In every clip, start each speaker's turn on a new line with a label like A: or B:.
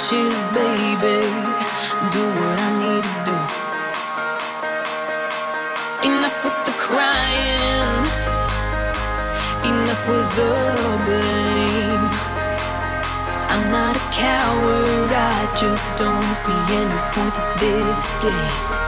A: inches, baby. Do what I need to
B: do. Enough with the crying. Enough with the blame. I'm not a coward, I just don't see any point to this game.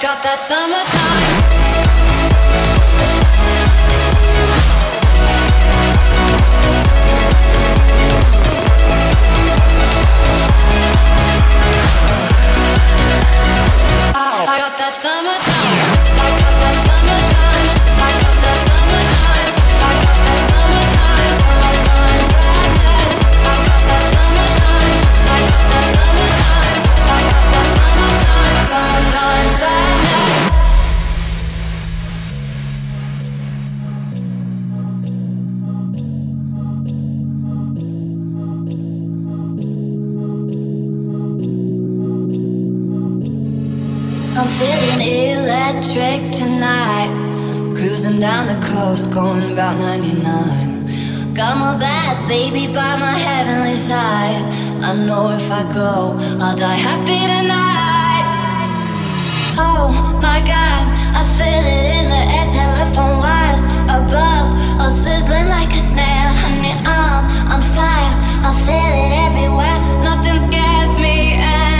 B: Got that summertime. I got that summertime. feeling electric tonight. Cruising down the coast, going about 99. Got my bad baby by my heavenly side. I know if I go, I'll die happy tonight. Oh my god, I feel it in the air, telephone wires above, all sizzling like a snare. Honey, I'm on fire, I feel it everywhere. Nothing scares me.
A: And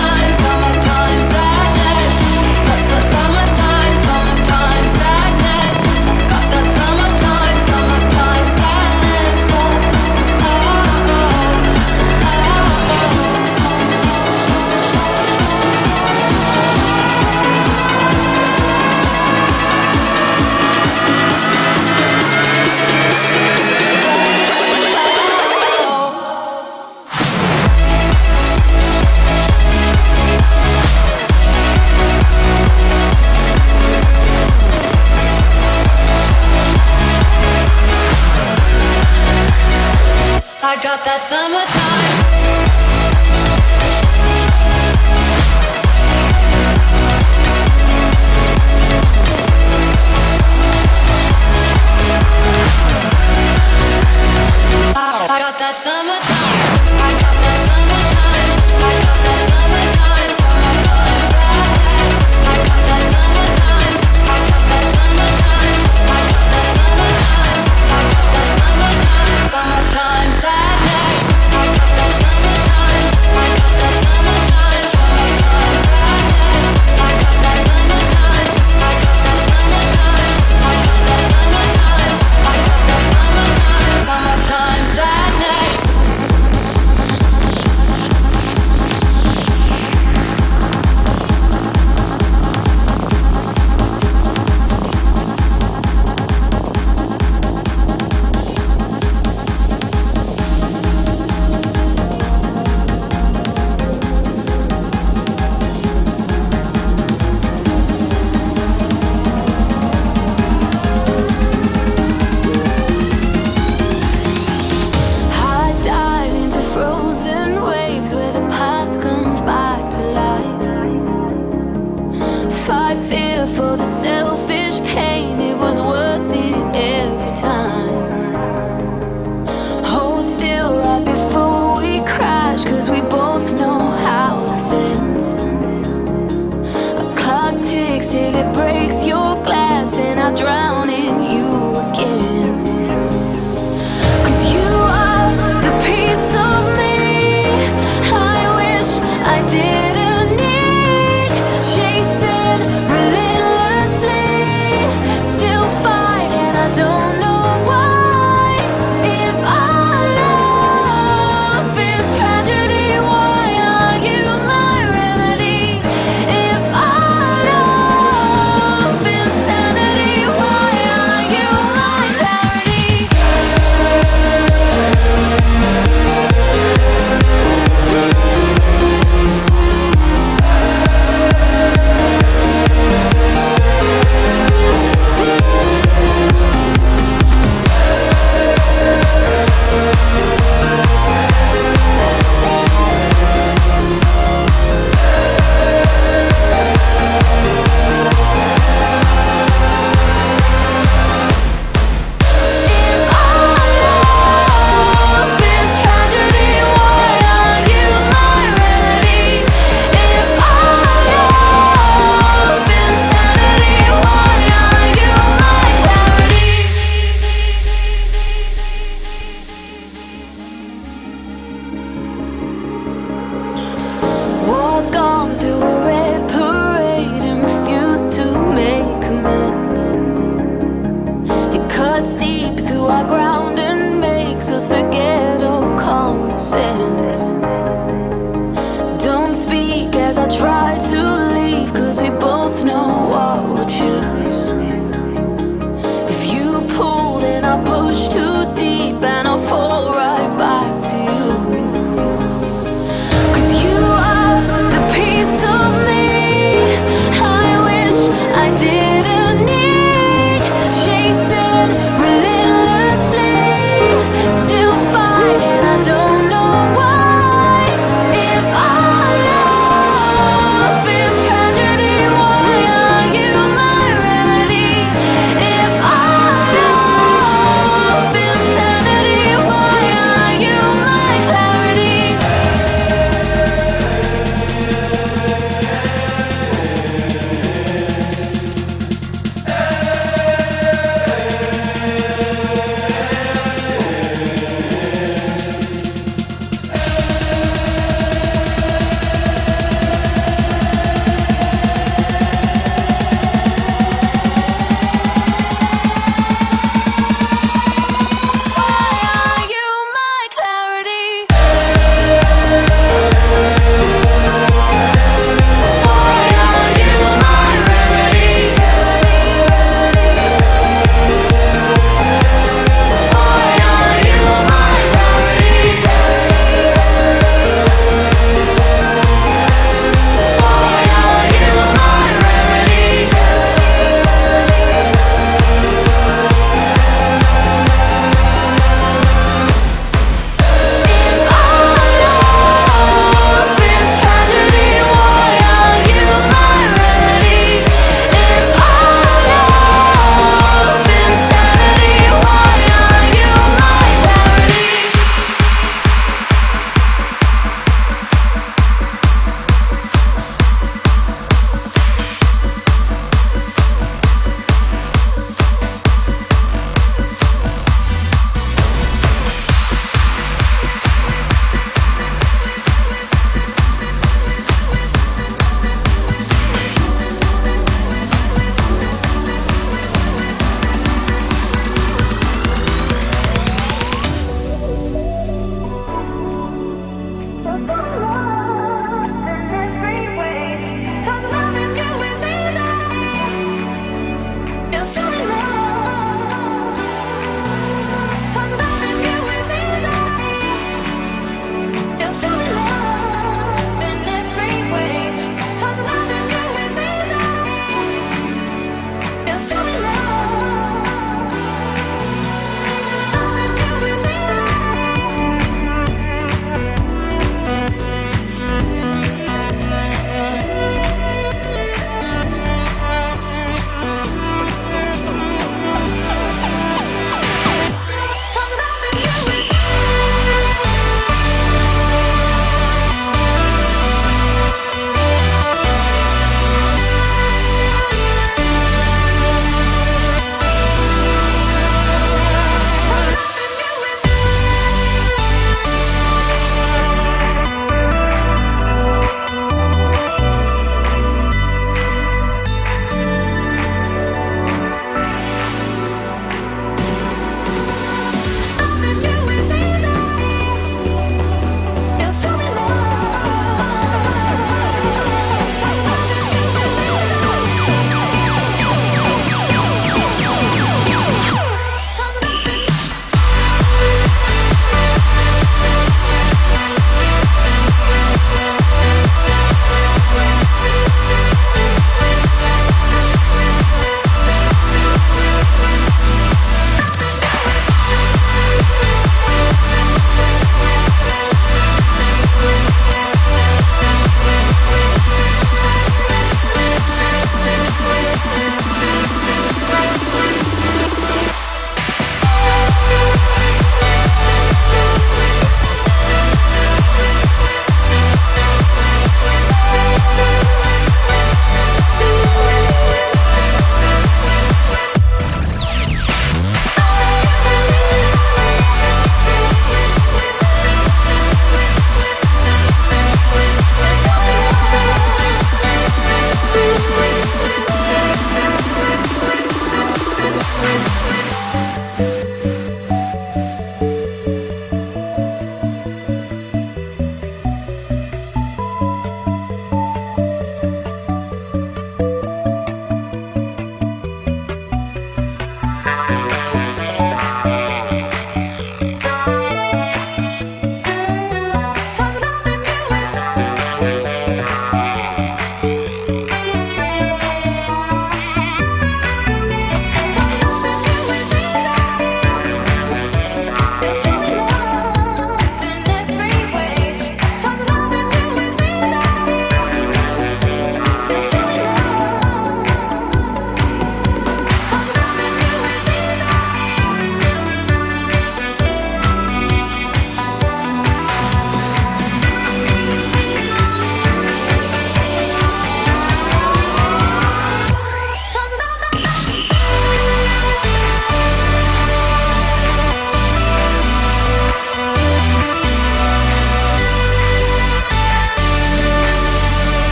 A: Summer.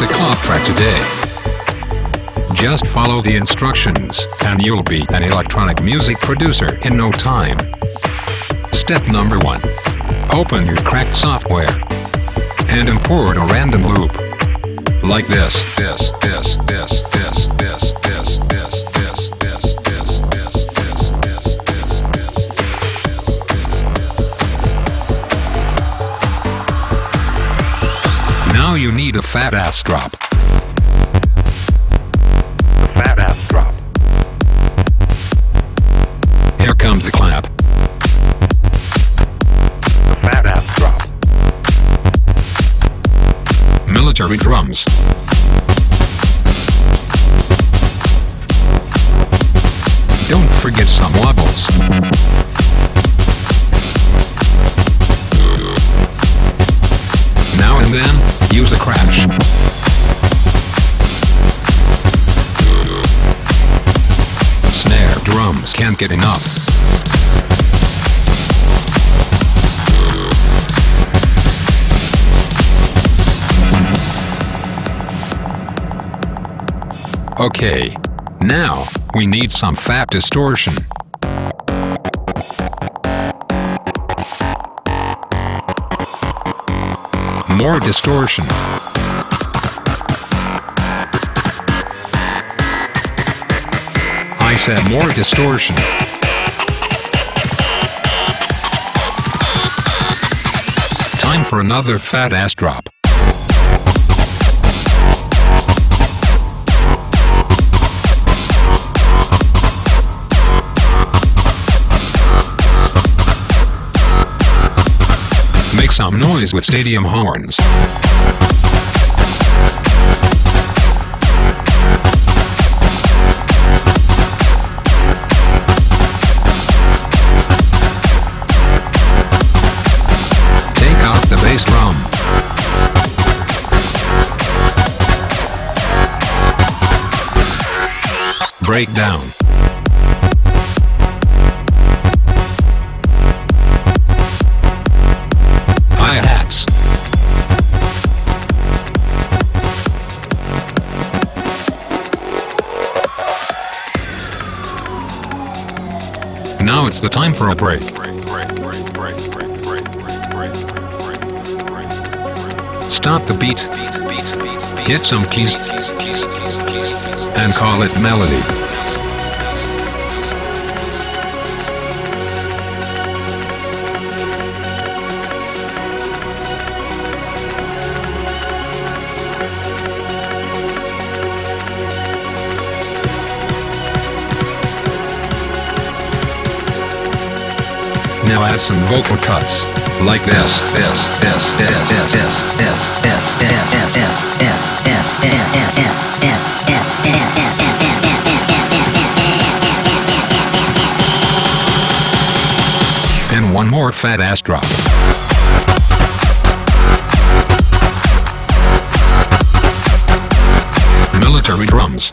A: a
C: club track today. Just follow the instructions, and you'll be an electronic music producer in no time. Step number one Open your cracked software and import a random loop. Like this, this, this, this, this, this, this. You need a fat ass drop. Fat ass drop. Here comes the clap. Fat ass drop. Military drums. Don't forget some wobbles. Drums can't get enough. Okay. Now, we need some fat distortion. More distortion. I said more distortion. Time for another fat ass drop. Make some noise with stadium horns. Breakdown. Hi-hats. Now it's the time for a break. Stop the beat. Hit some keys. And call it melody. Now add some vocal cuts. Like this, this, this, this, this, this, this, this, this, this, this, this, this, this, this, this, this, And one more fat ass drop. Military drums.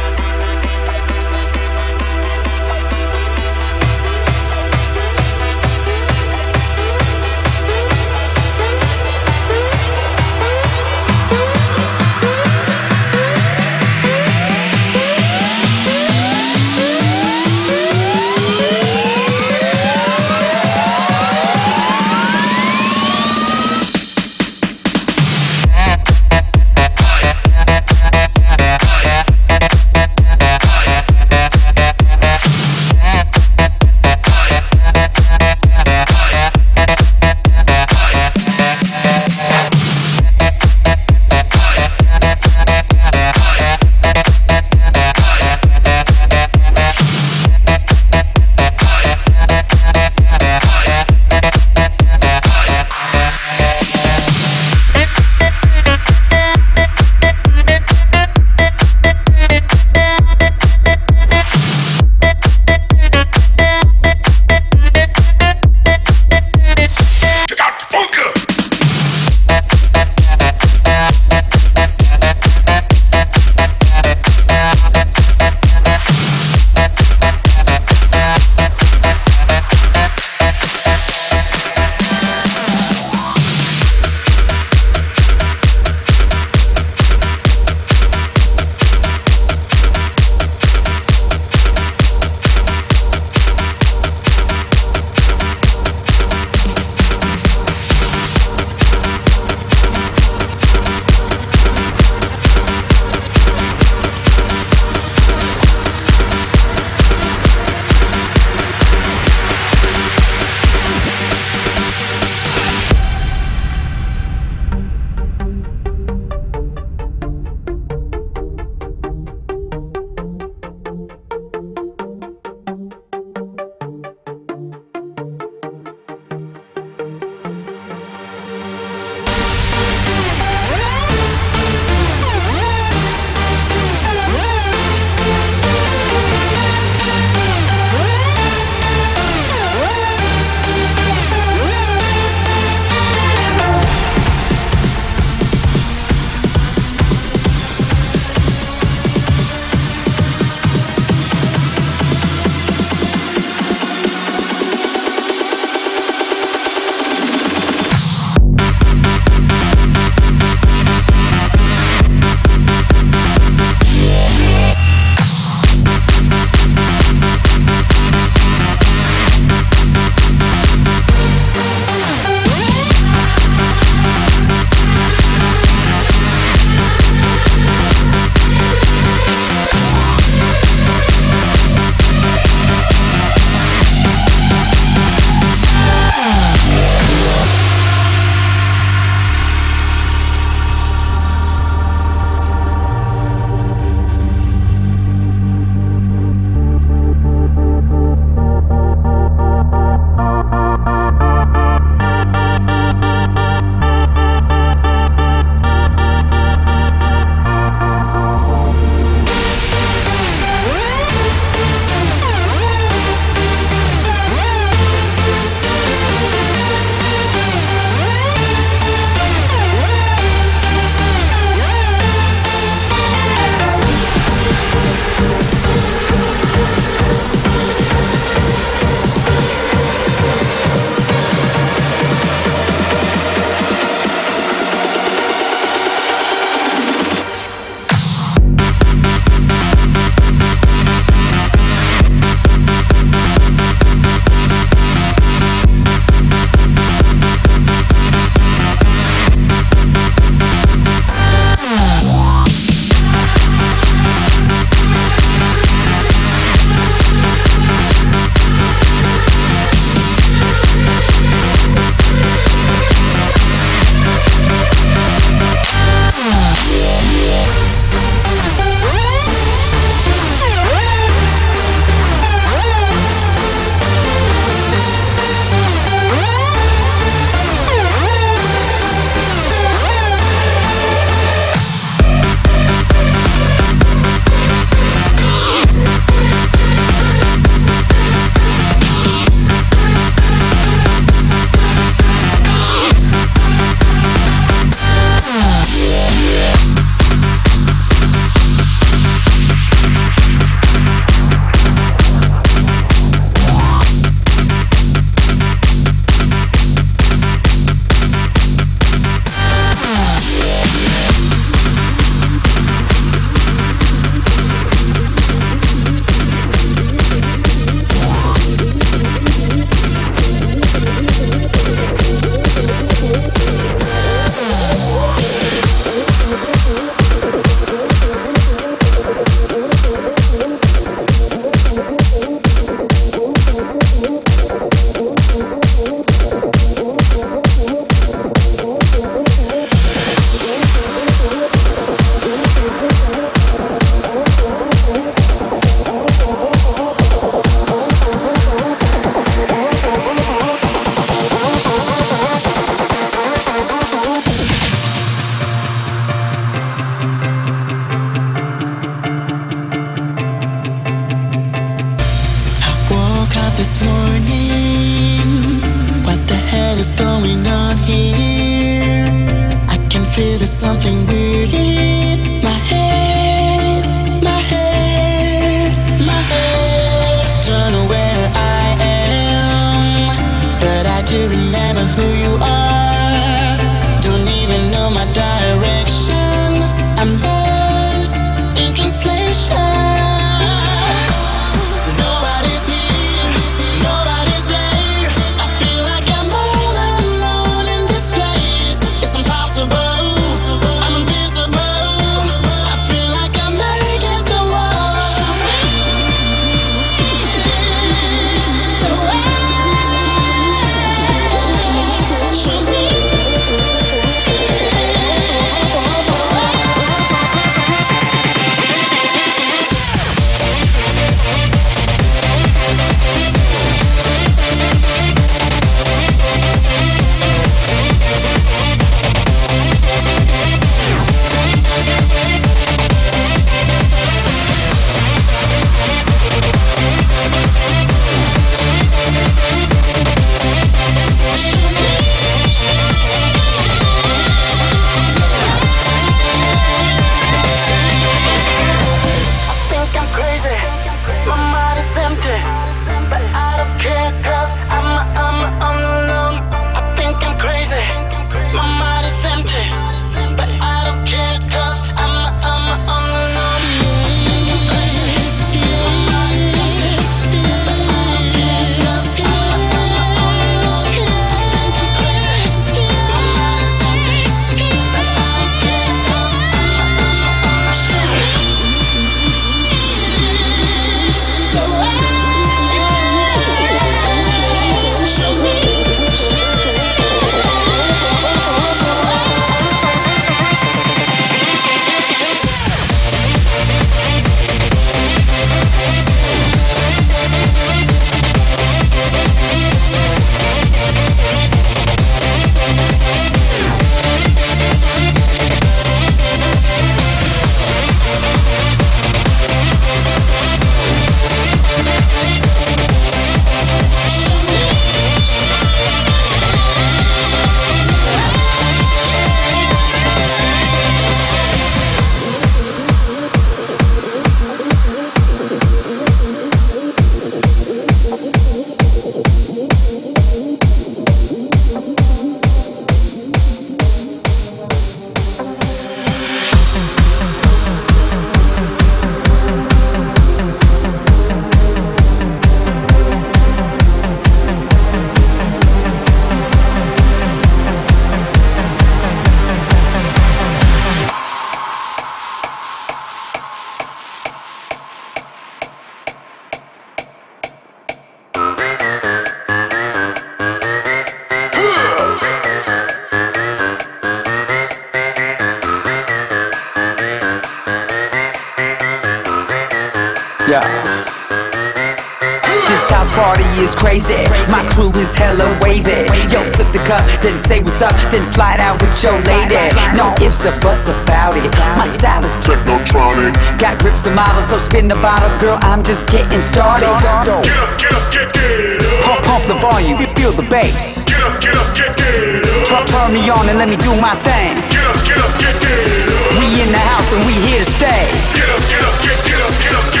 D: Spin the bottle, girl. I'm just getting started.
E: Get up, get up, get, get up.
D: Pump, pump the volume, feel the bass.
E: Get up, get up, get, get up.
D: Turn, turn me on and let me do my thing.
E: Get up, get up, get, get up.
D: We in the house and we here to stay.
E: Get up, get up, get, get up, get up, get, get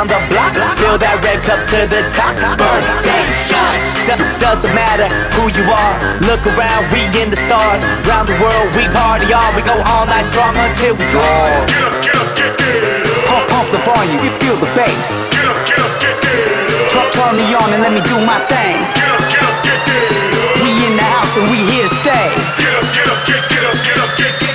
D: around the block. Feel that red cup to the top. Birthday shots. Do- doesn't matter who you are. Look around, we in the stars. Round the world, we party on. We go all night strong until we go.
E: Get up, get up, get get up.
D: Pump, pump the volume, you feel the bass.
E: Get up, get up, get get up.
D: Turn, turn me on and let me do my thing.
E: Get up, get up, get get up.
D: We in the house and we here to stay.
E: Get up, get up, get get up, get up, get get.
D: Get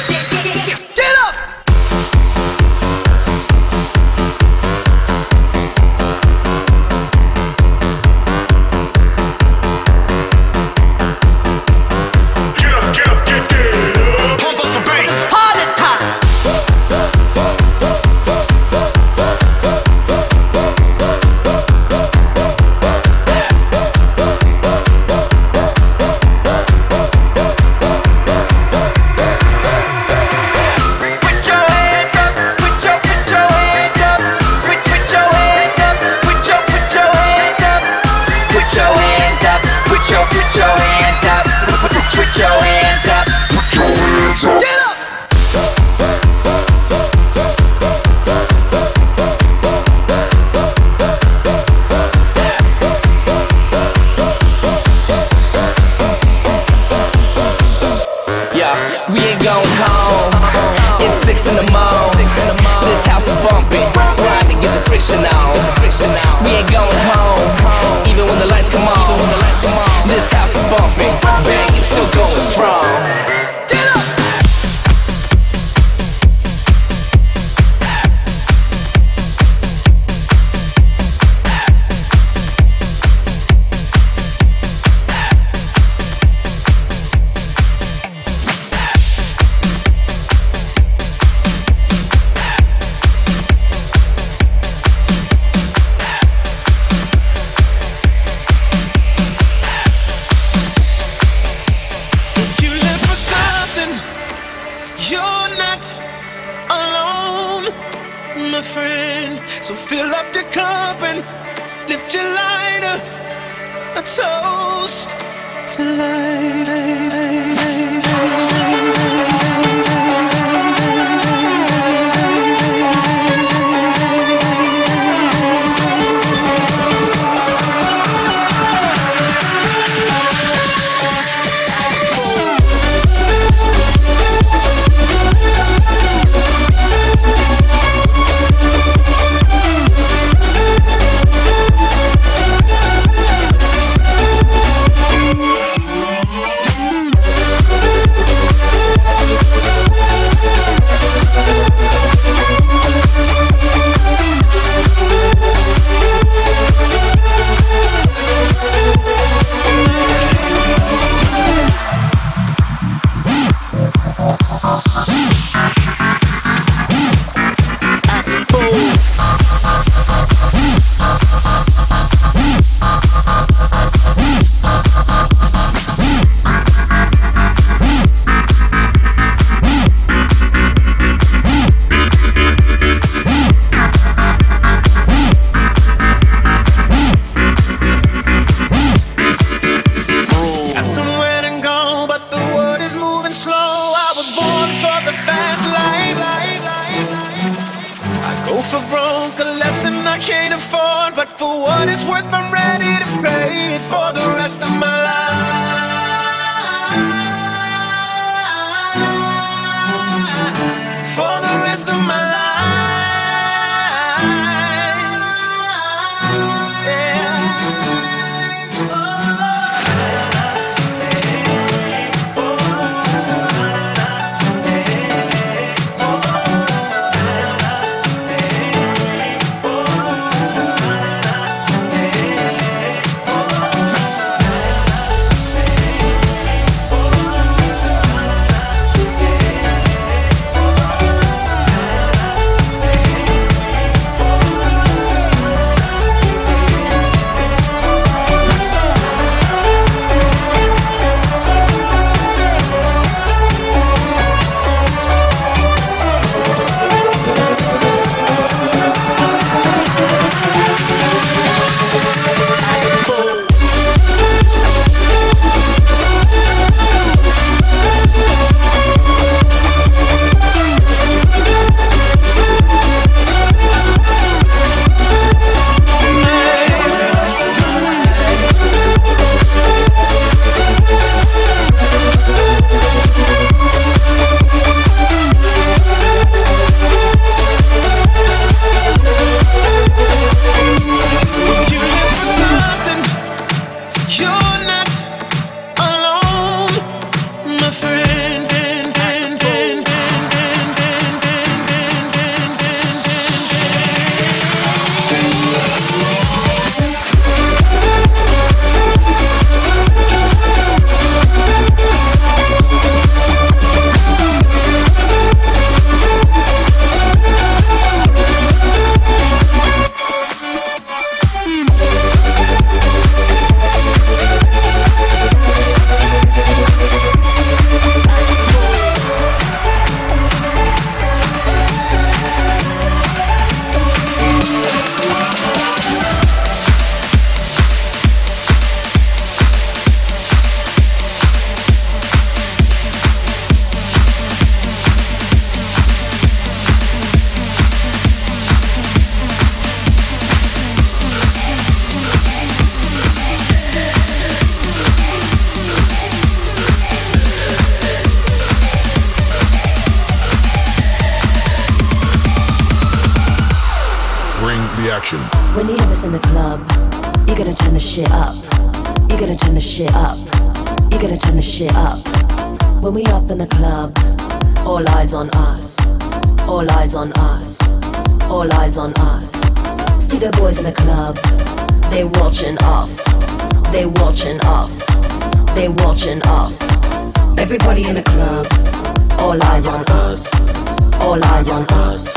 F: eyes on us.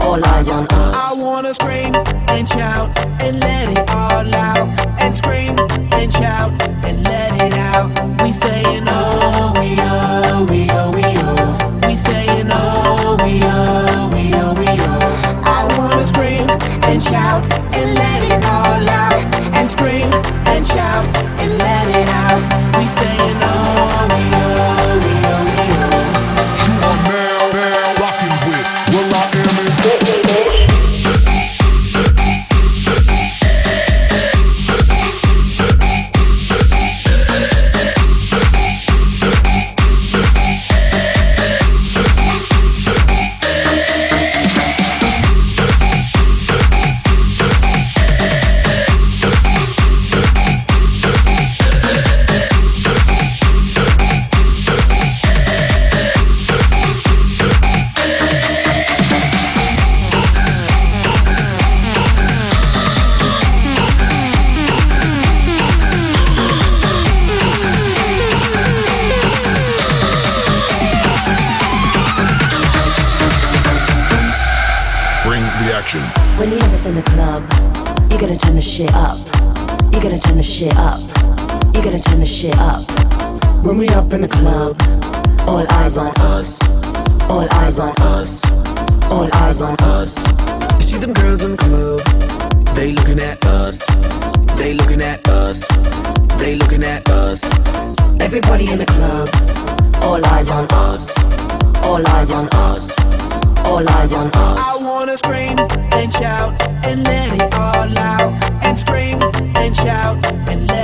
F: All eyes on us.
G: I wanna scream and shout and let it all out. And scream and shout and let it out. We saying oh,
E: in the
F: club, all eyes on us. All eyes on us. All eyes on us.
G: You see them girls in the club, they looking at us. They looking at us. They looking at us.
F: Everybody in the club, all eyes on us. All eyes on us. All eyes on us.
G: I wanna scream and shout and let it all out. And scream and shout and let